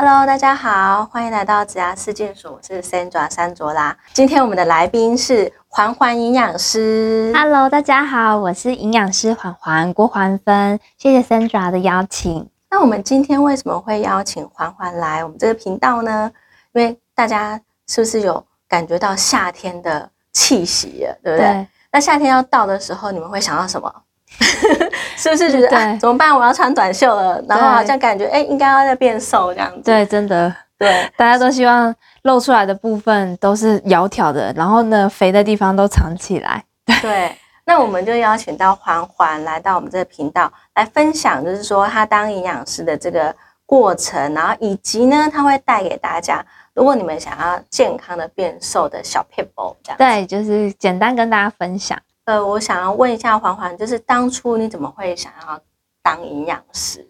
Hello，大家好，欢迎来到子牙四件所，我是 Sandra 山卓拉。今天我们的来宾是环环营养师。Hello，大家好，我是营养师环环郭环芬，谢谢 Sandra 的邀请。那我们今天为什么会邀请环环来我们这个频道呢？因为大家是不是有感觉到夏天的气息了，对不对？那夏天要到的时候，你们会想到什么？是不是觉得、啊、怎么办？我要穿短袖了，然后好像感觉哎、欸，应该要再变瘦这样子。对，真的，对，大家都希望露出来的部分都是窈窕的，然后呢，肥的地方都藏起来。对，那我们就邀请到环环来到我们这个频道来分享，就是说他当营养师的这个过程，然后以及呢，他会带给大家，如果你们想要健康的变瘦的小 people 这样。对，就是简单跟大家分享。呃，我想要问一下环环，就是当初你怎么会想要当营养师？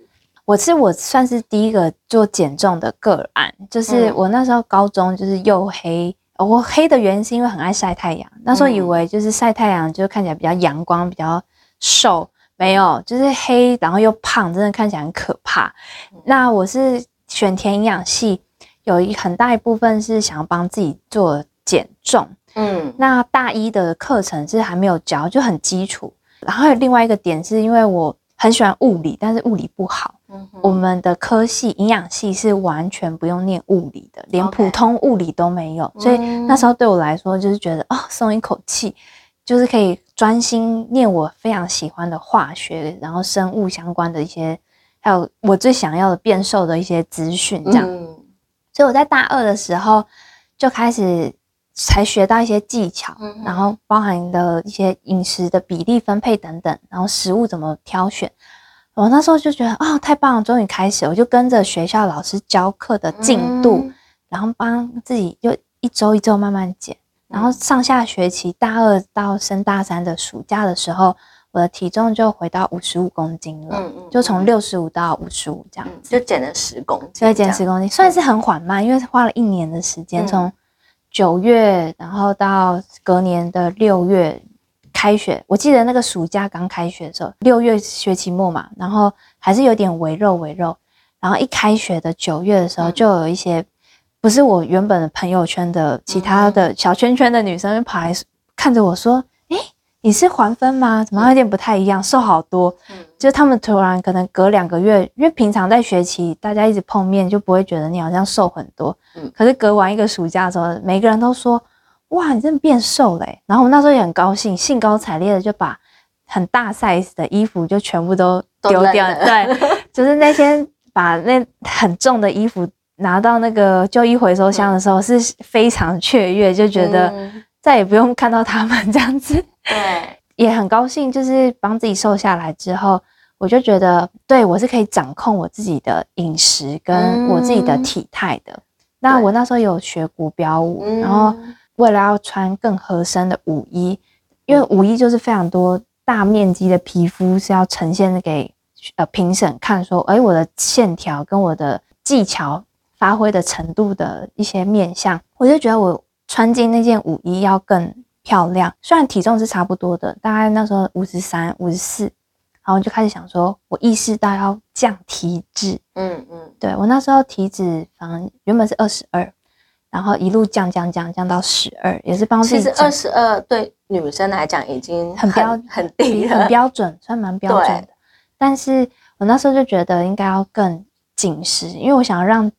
我是我算是第一个做减重的个案，就是我那时候高中就是又黑，哦、我黑的原因是因为很爱晒太阳，那时候以为就是晒太阳就看起来比较阳光，比较瘦，没有，就是黑然后又胖，真的看起来很可怕。那我是选填营养系，有一很大一部分是想要帮自己做减重。嗯，那大一的课程是还没有教，就很基础。然后另外一个点是因为我很喜欢物理，但是物理不好。嗯，我们的科系营养系是完全不用念物理的，连普通物理都没有。所以那时候对我来说就是觉得哦，松一口气，就是可以专心念我非常喜欢的化学，然后生物相关的一些，还有我最想要的变瘦的一些资讯这样。嗯、所以我在大二的时候就开始才学到一些技巧，嗯、然后包含的一些饮食的比例分配等等，然后食物怎么挑选。我那时候就觉得哦，太棒了，终于开始，我就跟着学校老师教课的进度，嗯、然后帮自己就一周一周慢慢减。然后上下学期大二到升大三的暑假的时候，我的体重就回到五十五公斤了，嗯嗯、就从六十五到五十五这样。子，就减了十公斤，对，减十公斤，算是很缓慢，因为花了一年的時間，從九月然后到隔年的六月开学，我记得那个暑假刚开学的时候，六月学期末嘛，然后还是有点微肉微肉，然后一开学的九月的时候就有一些。不是我原本的朋友圈的其他的小圈圈的女生跑来看着我說：“誒、欸，你是環芬嗎？怎么有点不太一样，瘦好多。”嗯，就他们突然可能隔两个月，因为平常在学期大家一直碰面，就不会觉得你好像瘦很多。嗯，可是隔完一个暑假之後，每个人都说：“哇，你真的变瘦了。”然后我那时候也很高兴，兴高采烈的就把很大 size 的衣服就全部都丢掉。对，就是那天把那很重的衣服。拿到那个旧衣回收箱的时候是非常雀跃，就觉得再也不用看到他们 这样子，对，也很高兴。就是帮自己瘦下来之后，我就觉得，对我是可以掌控我自己的饮食跟我自己的体态的。那我那时候有学古标舞，然后为了要穿更合身的舞衣，因为舞衣就是非常多大面积的皮肤是要呈现给呃评审看，說，誒，我的线条跟我的技巧。发挥的程度的一些面向，我就觉得我穿进那件舞衣要更漂亮。虽然体重是差不多的，大概那时候五十三、五十四，然后就开始想说，我意识到要降体脂。嗯嗯，对我那时候体脂肪原本是二十二，然后一路降降降降到十二，也是帮自己。其实二十二对女生来讲已经很标很低了，很标准，算蛮标准的。但是我那时候就觉得应该要更紧实，因为我想要讓。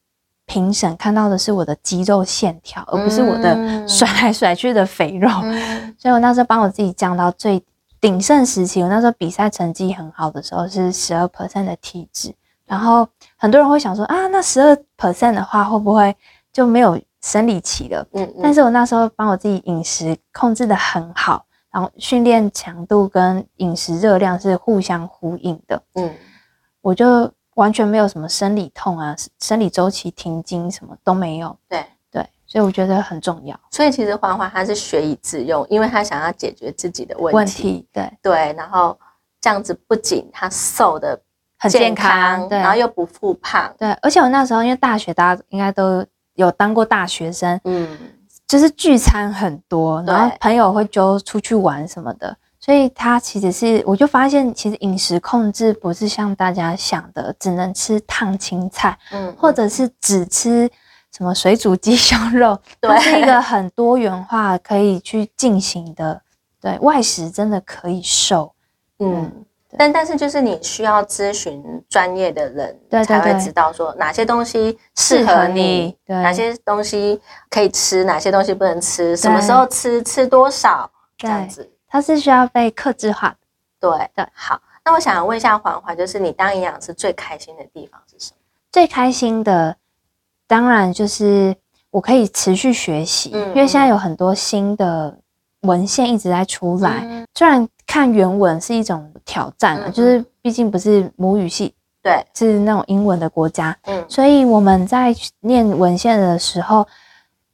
評審看到的是我的肌肉线条，而不是我的甩来甩去的肥肉。嗯、所以我那时候帮我自己降到最鼎盛时期。我那时候比赛成绩很好的时候是十二 percent 的体脂。然后很多人会想说啊，那十二 percent 的话会不会就没有生理期了？嗯，嗯，但是我那时候帮我自己饮食控制的很好，然后训练强度跟饮食热量是互相呼应的。嗯，我就。完全没有什么生理痛啊，生理周期停经什么都没有。对对，所以我觉得很重要。所以其实环环他是学以致用，因为他想要解决自己的問題。問題對對，然后这样子不仅他瘦的很健康，对，然后又不复胖。对，而且我那时候因为大学大家应该都有当过大学生，嗯，就是聚餐很多，然后朋友会揪出去玩什么的。所以它其实是，我就发现其实饮食控制不是像大家想的，只能吃烫青菜，嗯，或者是只吃什么水煮鸡胸肉，对是一个很多元化可以去进行的。对外食真的可以瘦，嗯，但但是就是你需要咨询专业的人，对才会知道说哪些东西适合你，对哪些东西可以吃，哪些东西不能吃，什么时候吃，吃多少，这样子，它是需要被克制化的。对对，好，那我想问一下环环，就是你当营养师最开心的地方是什么？最开心的，当然就是我可以持续学习，因为现在有很多新的。文献一直在出来，虽然看原文是一种挑战啊，就是毕竟不是母语系，对，是那种英文的国家，嗯，所以我们在念文献的时候，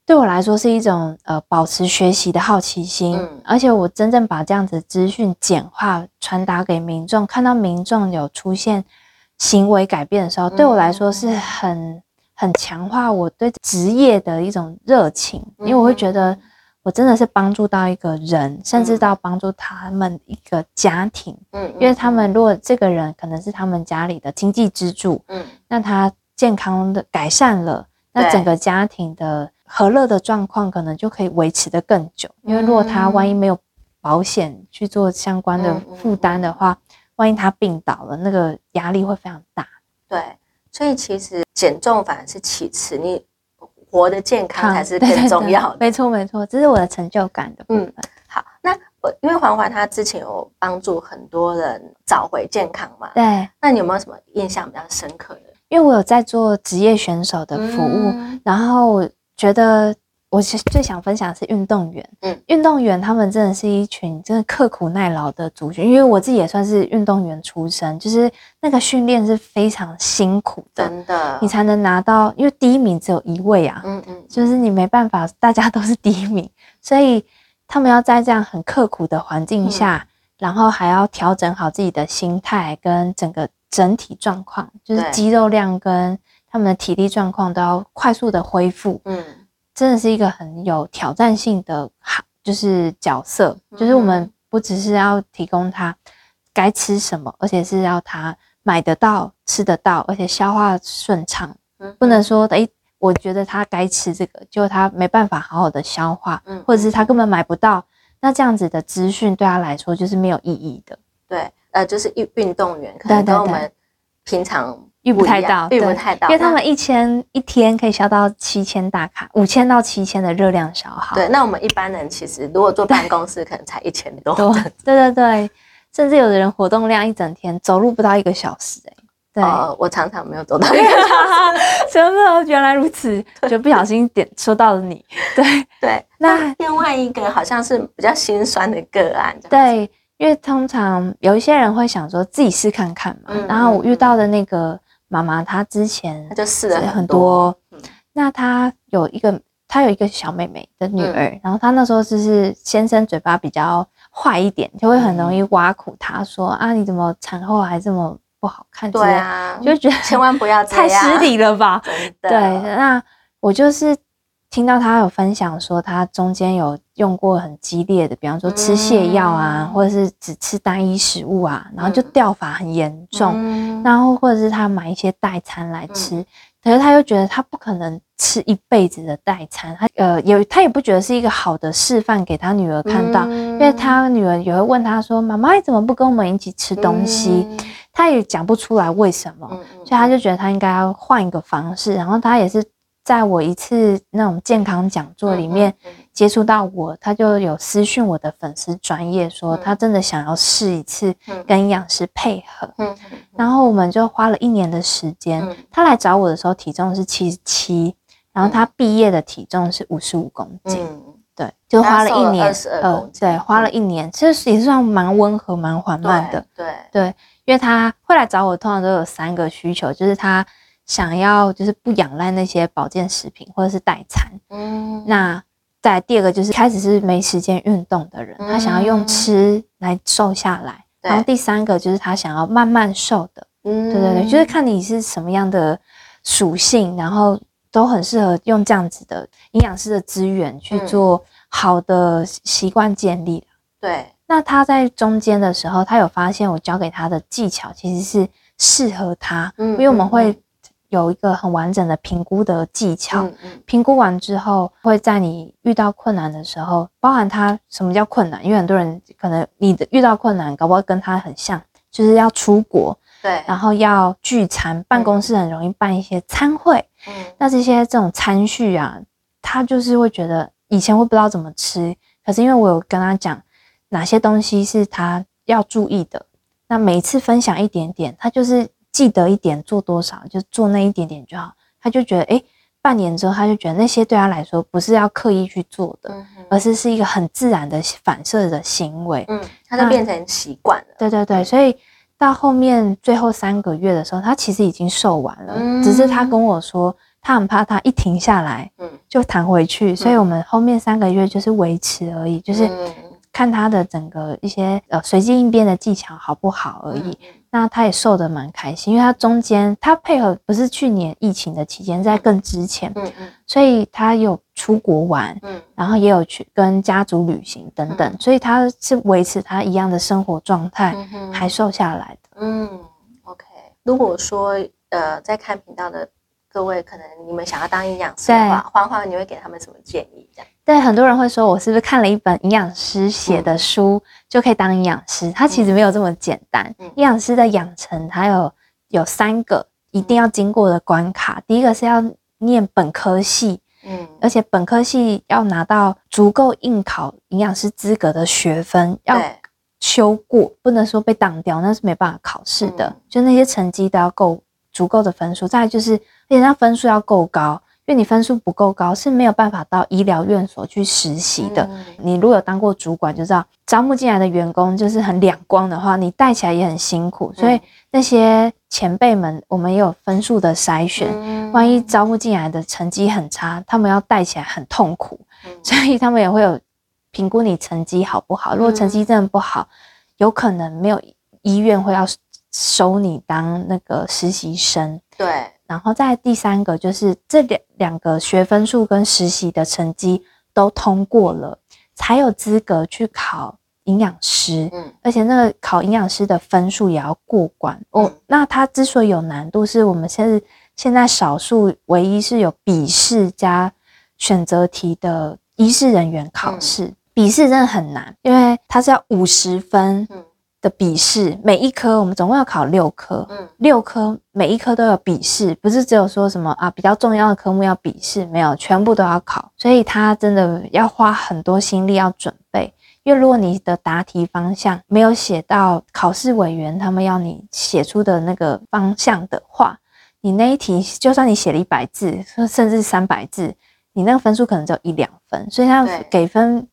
对我来说是一种呃保持学习的好奇心，嗯，而且我真正把这样子资讯简化传达给民众，看到民众有出现行为改变的时候，对我来说是很很强化我对职业的一种热情，因为我会觉得。我真的是帮助到一个人，甚至到帮助他们一个家庭，嗯，因为他们如果这个人可能是他们家里的经济支柱，嗯，那他健康的改善了，那整个家庭的和乐的状况可能就可以维持的更久。因为如果他万一没有保险去做相关的负担的话，万一他病倒了，那个压力会非常大。对，所以其实减重反而是其次，你。活得健康才是更重要的，没错没错，这是我的成就感的部分。好，那我因为环环他之前有帮助很多人找回健康嘛，对。那你有没有什么印象比较深刻的？因为我有在做职业选手的服务，然后我觉得。我其实最想分享的是运动员，嗯，运动员他们真的是一群真的刻苦耐劳的族群，因为我自己也算是运动员出身，就是那个训练是非常辛苦的，真的，你才能拿到，因为第一名只有一位啊，嗯嗯，就是你没办法，大家都是第一名，所以他们要在这样很刻苦的环境下，然后还要调整好自己的心态跟整个整体状况，就是肌肉量跟他们的体力状况都要快速的恢复，嗯。真的是一个很有挑战性的，就是角色，就是我们不只是要提供他该吃什么，而且是要他买得到、吃得到，而且消化顺畅。不能说诶，我觉得他该吃这个，就他没办法好好的消化，或者是他根本买不到，那这样子的资讯对他来说就是没有意义的。对，呃，就是运运动员可能跟我们平常。遇不太到，遇不太到，因为他们一千一天可以消到七千大卡，五千到七千的热量消耗。对，那我们一般人其实如果坐办公室，可能才一千多。对对对，甚至有的人活动量一整天走路不到一个小时，哎，对，我常常没有走到一个小时，真的原来如此，就不小心点说到了你。对对，那另外一个好像是比较心酸的个案，对，因为通常有一些人会想说自己试看看嘛，然后我遇到的那个。妈妈她之前她就试了很多，那她有一个她有一个小妹妹的女儿，然后她那时候就是先生嘴巴比较坏一点，就会很容易挖苦她说啊你怎么产后还这么不好看？对啊，就觉得千万不要太失礼了吧？对，那我就是听到他有分享说他中间有用过很激烈的，比方说吃泻药啊，或者是只吃单一食物啊，然后就掉发很严重。然后或者是他买一些代餐来吃，可是他又觉得他不可能吃一辈子的代餐，他呃有他也不觉得是一个好的示范给他女儿看到，因为他女儿也会问他说：“妈妈你怎么不跟我们一起吃东西？”他也讲不出来为什么，所以他就觉得他应该要换一个方式。然后他也是在我一次那种健康讲座里面。接触到我，他就有私讯我的粉丝专业说，他真的想要试一次跟营养师配合。嗯，然后我们就花了一年的时间。他来找我的时候体重是七十七，然后他毕业的体重是五十五公斤。嗯，对，就花了一年。呃，对，花了一年，其实也算蛮温和、蛮缓慢的。对对，因为他会来找我，通常都有三个需求，就是他想要就是不仰赖那些保健食品或者是代餐。嗯，那。再第二个就是开始是没时间运动的人，他想要用吃来瘦下来。然后第三个就是他想要慢慢瘦的。嗯，对对对，就是看你是什么样的属性，然后都很适合用这样子的营养师的资源去做好的习惯建立。对那他在中间的时候，他有发现我教给他的技巧其实是适合他，嗯，因为我们会有一个很完整的评估的技巧，嗯嗯，评估完之后，会在你遇到困难的时候，包含他什么叫困难，因为很多人可能你的遇到困难，搞不好跟他很像，就是要出国，对，然后要聚餐，办公室很容易办一些餐会，嗯，那这些这种餐序啊，他就是会觉得以前会不知道怎么吃，可是因为我有跟他讲。哪些东西是他要注意的？那每次分享一点点，他就是记得一点，做多少就做那一点点就好。他就觉得，哎，半年之后，他就觉得那些对他来说不是要刻意去做的，而是是一个很自然的反射的行为。嗯，他就变成习惯了。对对对，所以到后面最后三个月的时候，他其实已经瘦完了，只是他跟我说，他很怕他一停下来，嗯，就弹回去。所以我们后面三个月就是维持而已，就是。看他的整个一些呃随机应变的技巧好不好而已。那他也瘦的蛮开心，因为他中间他配合不是去年疫情的期间，在更之前，嗯嗯，所以他有出国玩，嗯，然后也有去跟家族旅行等等，所以他是维持他一样的生活状态，还瘦下来的。嗯，OK。如果说呃在看频道的各位，可能你们想要当营养师的话，欢欢你会给他们什么建议？这样？对很多人会说，我是不是看了一本营养师写的书就可以当营养师？它其实没有这么简单。营养师的养成，它有有三个一定要经过的关卡。第一个是要念本科系，嗯，而且本科系要拿到足够应考营养师资格的学分，要修过，不能说被挡掉，那是没办法考试的。就那些成绩都要够足够的分数。再就是，而且那分数要够高。因为你分数不够高，是没有办法到医疗院所去实习的。你如果有当过主管，就知道招募进来的员工就是很两光的话，你带起来也很辛苦。所以那些前辈们，我们也有分数的筛选。万一招募进来的成绩很差，他们要带起来很痛苦。所以他们也会有评估你成绩好不好。如果成绩真的不好，有可能没有医院会要收你当那个实习生。对。然后在第三个就是这两两个学分数跟实习的成绩都通过了，才有资格去考营养师。嗯，而且那个考营养师的分数也要过关哦。那它之所以有难度，是我们现在现在少数唯一是有笔试加选择题的医师人员考试。笔试真的很难，因为它是要五十分。嗯。的笔试每一科，我们总共要考六科，嗯，六科每一科都有笔试，不是只有说什么啊比较重要的科目要笔试，没有，全部都要考，所以他真的要花很多心力要准备。因为如果你的答题方向没有写到考试委员他们要你写出的那个方向的话，你那一题就算你写了一百字，甚至三百字，你那个分数可能只有一两分，所以他给分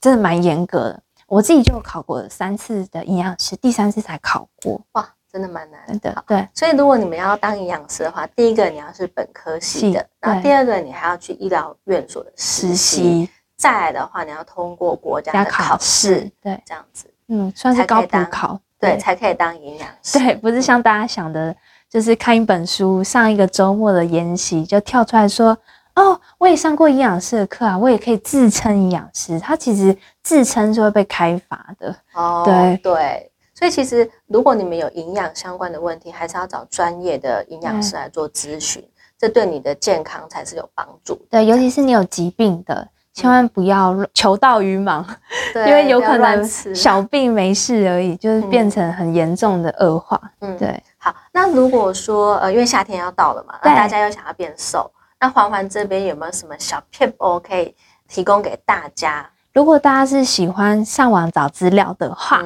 真的蛮严格的。我自己就考过三次的营养师，第三次才考过。哇，真的蛮难的。对，所以如果你们要当营养师的话，第一个你要是本科系的，然后第二个你还要去医疗院所的实习，再来的话你要通过国家的考试，对，这样子，嗯，算是高补考，对，才可以当营养师。对，不是像大家想的，就是看一本书，上一个周末的研习就跳出来说。哦，我也上过营养师的课啊，我也可以自称营养师。他其实自称是会被开罚的。哦，对对，所以其实如果你们有营养相关的问题，还是要找专业的营养师来做咨询，这对你的健康才是有帮助。对，尤其是你有疾病的，千万不要求道于盲，因为有可能小病没事而已，就是变成很严重的恶化。嗯，对。好，那如果说呃，因为夏天要到了嘛，那大家又想要变瘦。那环环这边有没有什么小 tip 可以提供给大家？如果大家是喜欢上网找资料的话，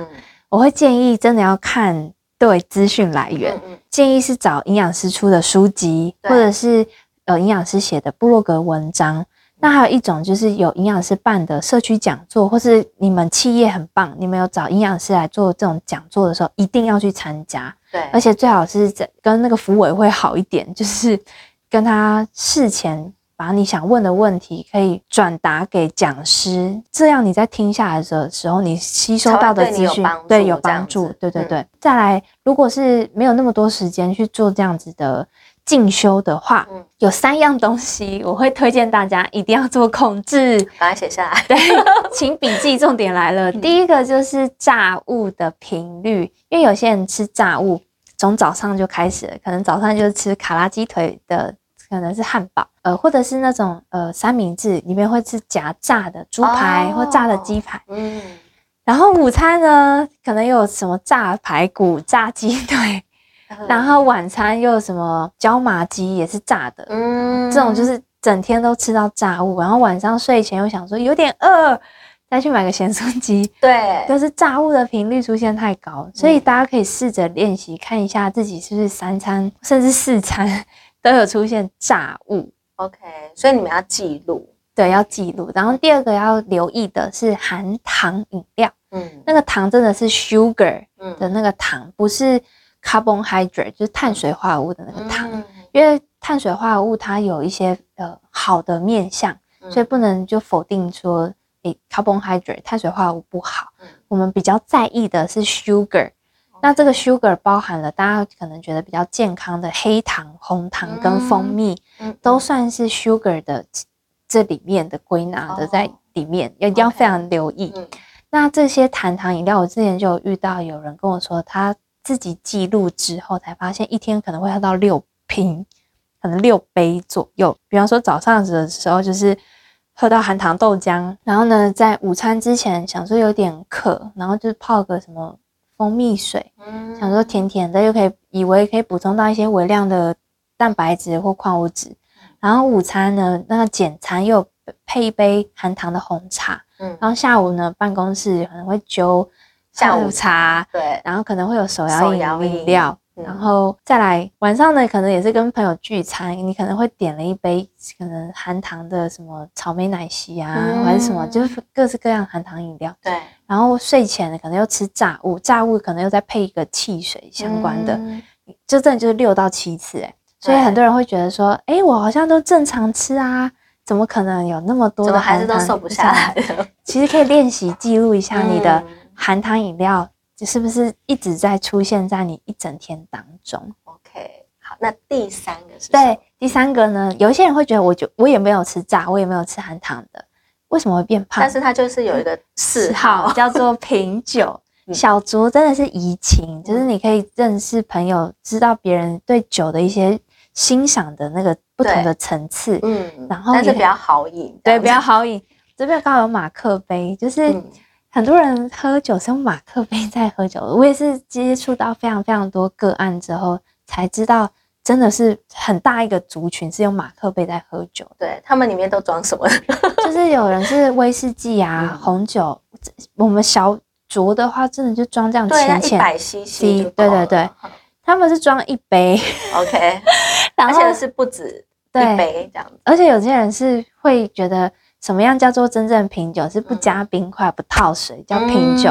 我会建议真的要看对资讯来源，建议是找营养师出的书籍，或者是呃营养师写的部落格文章。那还有一种就是有营养师办的社区讲座，或是你们企业很棒，你们有找营养师来做这种讲座的时候，一定要去参加。对，而且最好是在跟那个服委会好一点，就是。跟他事前把你想问的问题可以转达给讲师，这样你在听下来的时候，你吸收到的资讯对有帮助。对对对，再来，如果是没有那么多时间去做这样子的进修的话，有三样东西我会推荐大家一定要做控制，把它写下来。对，请笔记，重点来了。第一个就是炸物的频率，因为有些人吃炸物从早上就开始了，可能早上就是吃卡拉鸡腿的，可能是汉堡，呃，或者是那种呃三明治里面会吃夹炸的猪排或炸的鸡排，嗯。然后午餐呢，可能有什么炸排骨、炸鸡腿，然后晚餐又有什么椒麻鸡，也是炸的。嗯，这种就是整天都吃到炸物，然后晚上睡前又想说有点饿，再去买个咸酥鸡。对，就是炸物的频率出现太高，所以大家可以试着练习看一下自己是不是三餐甚至四餐都有出现炸物。OK，所以你们要记录，对，要记录。然后第二个要留意的是含糖饮料。嗯，那个糖真的是 sugar 的那个糖，不是 carbohydrate，就是碳水化合物的那个糖。因为碳水化合物它有一些呃好的面相，所以不能就否定说诶 carbohydrate 碳水化合物不好。我们比较在意的是 sugar，那这个 sugar 包含了大家可能觉得比较健康的黑糖、红糖跟蜂蜜，都算是 sugar 的这里面的归纳的在里面，要要非常留意。那这些含糖饮料，我之前就有遇到有人跟我说，他自己记录之后才发现，一天可能会喝到六瓶，可能六杯左右。比方说早上的时候，就是喝到含糖豆浆，然后呢，在午餐之前想说有点渴，然后就泡个什么蜂蜜水，嗯想说甜甜的，又可以以为可以补充到一些微量的蛋白质或矿物质。然后午餐呢，那个简餐又配一杯含糖的红茶。嗯然后下午呢，办公室可能会揪下午茶，对，然后可能会有手摇饮料，然后再来晚上呢，可能也是跟朋友聚餐，你可能会点了一杯可能含糖的什么草莓奶昔啊，还是什么，就是各式各样含糖饮料。对，然后睡前呢可能又吃炸物，炸物可能又再配一个汽水相关的，就真的就是六到七次哎，所以很多人会觉得说，哎，我好像都正常吃啊。怎么可能有那么多的孩子都瘦不下来？其实可以练习记录一下你的含糖饮料是不是一直在出现在你一整天当中。OK，好，那第三个是？对，第三个呢？有一些人会觉得，我就我也没有吃炸，我也没有吃含糖的，为什么会变胖？但是他就是有一个嗜好，叫做品酒。小酌真的是怡情，就是你可以认识朋友，知道别人对酒的一些。欣赏的那个不同的层次，嗯，然后但是比较好饮，对，比较好饮。这边刚好有马克杯，就是很多人喝酒是用马克杯在喝酒。我也是接触到非常非常多个案之后，才知道真的是很大一个族群是用马克杯在喝酒。对他们里面都装什么？就是有人是威士忌啊、红酒，我们小酌的话，真的就装这样浅浅，一百 CC，对对对。他们是装一杯，OK，而且是不止一杯这样子。而且有些人是会觉得什么样叫做真正品酒，是不加冰块、不套水叫品酒。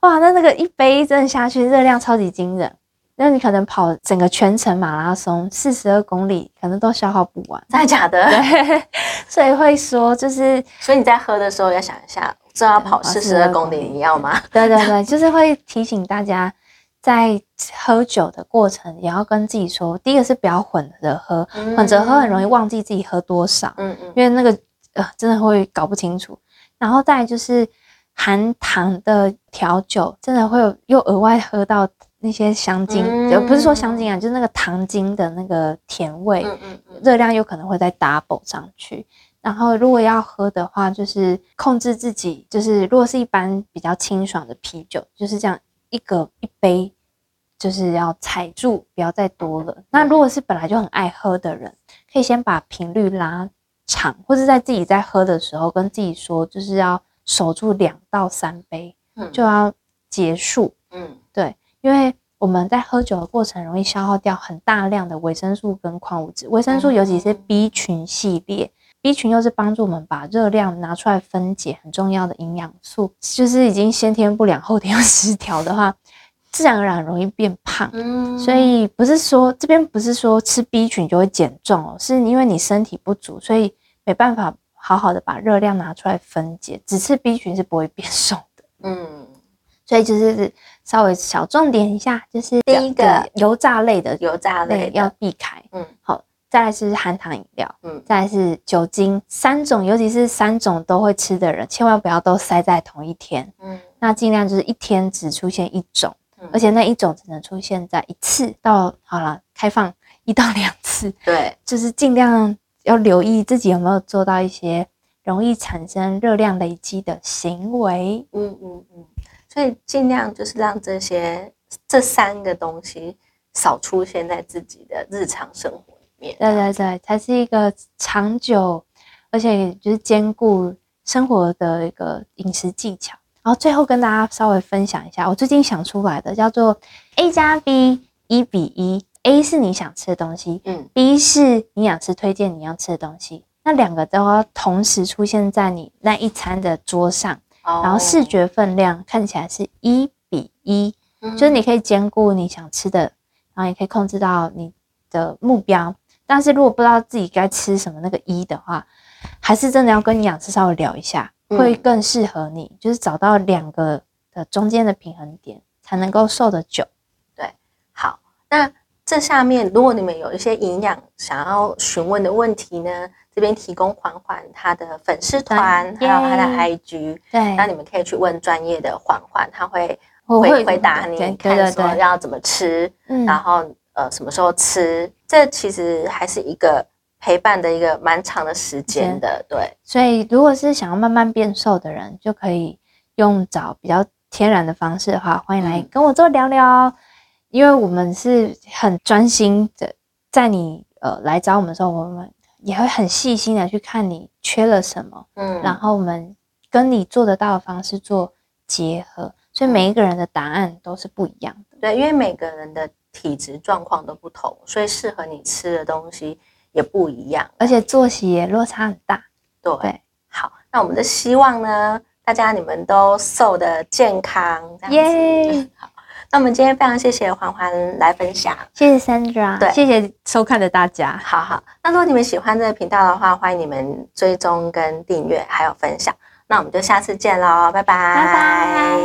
哇，那那个一杯真的下去，热量超级惊人。那你可能跑整个全程马拉松四十二公里，可能都消耗不完。真的假的？对，所以会说就是，所以你在喝的时候要想一下，这要跑四十二公里你要吗？对对对，就是会提醒大家。在喝酒的过程，也要跟自己说，第一个是不要混着喝，混着喝很容易忘记自己喝多少，嗯嗯，因为那个呃真的会搞不清楚。然后再就是含糖的调酒，真的会有又额外喝到那些香精，就不是说香精啊，就是那个糖精的那个甜味，嗯嗯，热量有可能会再 double 上去。然后如果要喝的话，就是控制自己，就是如果是一般比较清爽的啤酒，就是这样。一个一杯就是要踩住，不要再多了。那如果是本来就很爱喝的人，可以先把频率拉长，或者在自己在喝的时候跟自己说，就是要守住两到三杯，就要结束。嗯，对，因为我们在喝酒的过程容易消耗掉很大量的维生素跟矿物质，维生素尤其是 B 群系列。B 群又是帮助我们把热量拿出来分解很重要的营养素，就是已经先天不良后天又失调的话，自然而然容易变胖。嗯，所以不是说这边不是说吃 B 群就会减重哦，是因为你身体不足，所以没办法好好的把热量拿出来分解，只吃 B 群是不会变瘦的。嗯，所以就是稍微小重点一下，就是第一个油炸类的油炸类要避开。嗯，好，再来是含糖饮料，嗯，再来是酒精，三种，尤其是三种都会吃的人，千万不要都塞在同一天。嗯，那尽量就是一天只出现一种，而且那一种只能出现在一次到好了开放一到两次。对，就是尽量要留意自己有没有做到一些容易产生热量累积的行为。嗯嗯嗯。所以尽量就是让这些这三个东西少出现在自己的日常生活里面。对对对，才是一个长久，而且就是兼顾生活的一个饮食技巧。然后最后跟大家稍微分享一下，我最近想出来的叫做 A 加 B 一比一，A 是你想吃的东西，嗯，B 是营养师推荐你要吃的东西，那两个都要同时出现在你那一餐的桌上。然后视觉分量看起来是一比一，就是你可以兼顾你想吃的，然后也可以控制到你的目标。但是如果不知道自己该吃什么那个一的话，还是真的要跟营养师稍微聊一下，会更适合你，就是找到两个的中间的平衡点，才能够瘦得久。对，好，那这下面如果你们有一些营养想要询问的问题呢？这边提供缓缓他的粉丝团，还有他的 IG，对，那你们可以去问专业的缓缓，他会会回答你，看说要怎么吃，然后呃什么时候吃，这其实还是一个陪伴的一个蛮长的时间的，对。所以如果是想要慢慢变瘦的人，就可以用找比较天然的方式的话，欢迎来跟我做聊聊，因为我们是很专心的，在你呃来找我们的时候，我们。也会很细心的去看你缺了什么，嗯，然后我们跟你做得到的方式做结合，所以每一个人的答案都是不一样的。对，因为每个人的体质状况都不同，所以适合你吃的东西也不一样，而且作息也落差很大。对，好，那我们的希望呢，大家你们都瘦的健康，这样子。好。那我们今天非常谢谢环环来分享，谢谢 Sandra，对，谢谢收看的大家。好好，那如果你们喜欢这个频道的话，欢迎你们追踪跟订阅，还有分享。那我们就下次见喽，拜拜，拜拜。